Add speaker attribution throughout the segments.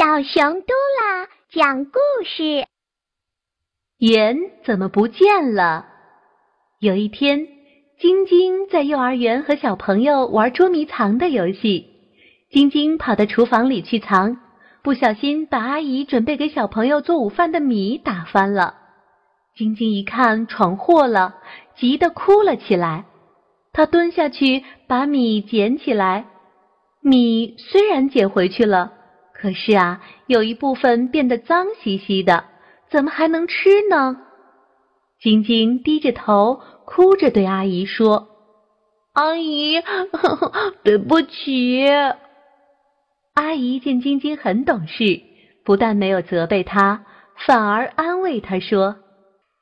Speaker 1: 小熊嘟啦讲故事：
Speaker 2: 盐怎么不见了？有一天，晶晶在幼儿园和小朋友玩捉迷藏的游戏。晶晶跑到厨房里去藏，不小心把阿姨准备给小朋友做午饭的米打翻了。晶晶一看闯祸了，急得哭了起来。她蹲下去把米捡起来，米虽然捡回去了。可是啊，有一部分变得脏兮兮的，怎么还能吃呢？晶晶低着头，哭着对阿姨说：“
Speaker 3: 阿姨，对不起。”
Speaker 2: 阿姨见晶晶很懂事，不但没有责备她，反而安慰她说：“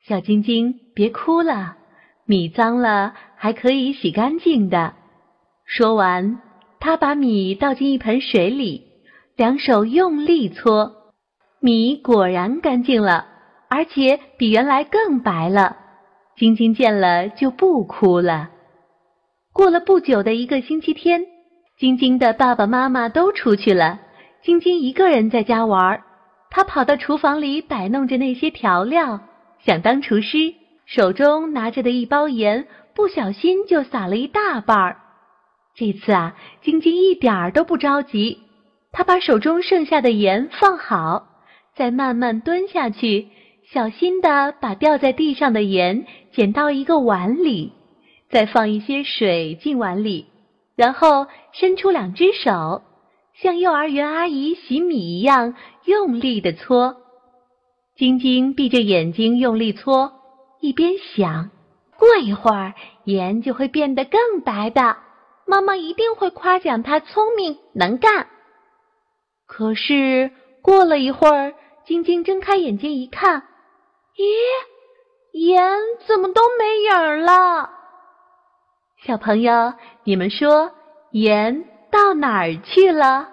Speaker 2: 小晶晶，别哭了，米脏了还可以洗干净的。”说完，她把米倒进一盆水里。两手用力搓，米果然干净了，而且比原来更白了。晶晶见了就不哭了。过了不久的一个星期天，晶晶的爸爸妈妈都出去了，晶晶一个人在家玩。她跑到厨房里摆弄着那些调料，想当厨师，手中拿着的一包盐不小心就撒了一大半儿。这次啊，晶晶一点儿都不着急。他把手中剩下的盐放好，再慢慢蹲下去，小心地把掉在地上的盐捡到一个碗里，再放一些水进碗里，然后伸出两只手，像幼儿园阿姨洗米一样用力地搓。晶晶闭着眼睛用力搓，一边想：过一会儿盐就会变得更白的，妈妈一定会夸奖她聪明能干。可是过了一会儿，晶晶睁开眼睛一看，咦，盐怎么都没影儿了？小朋友，你们说盐到哪儿去了？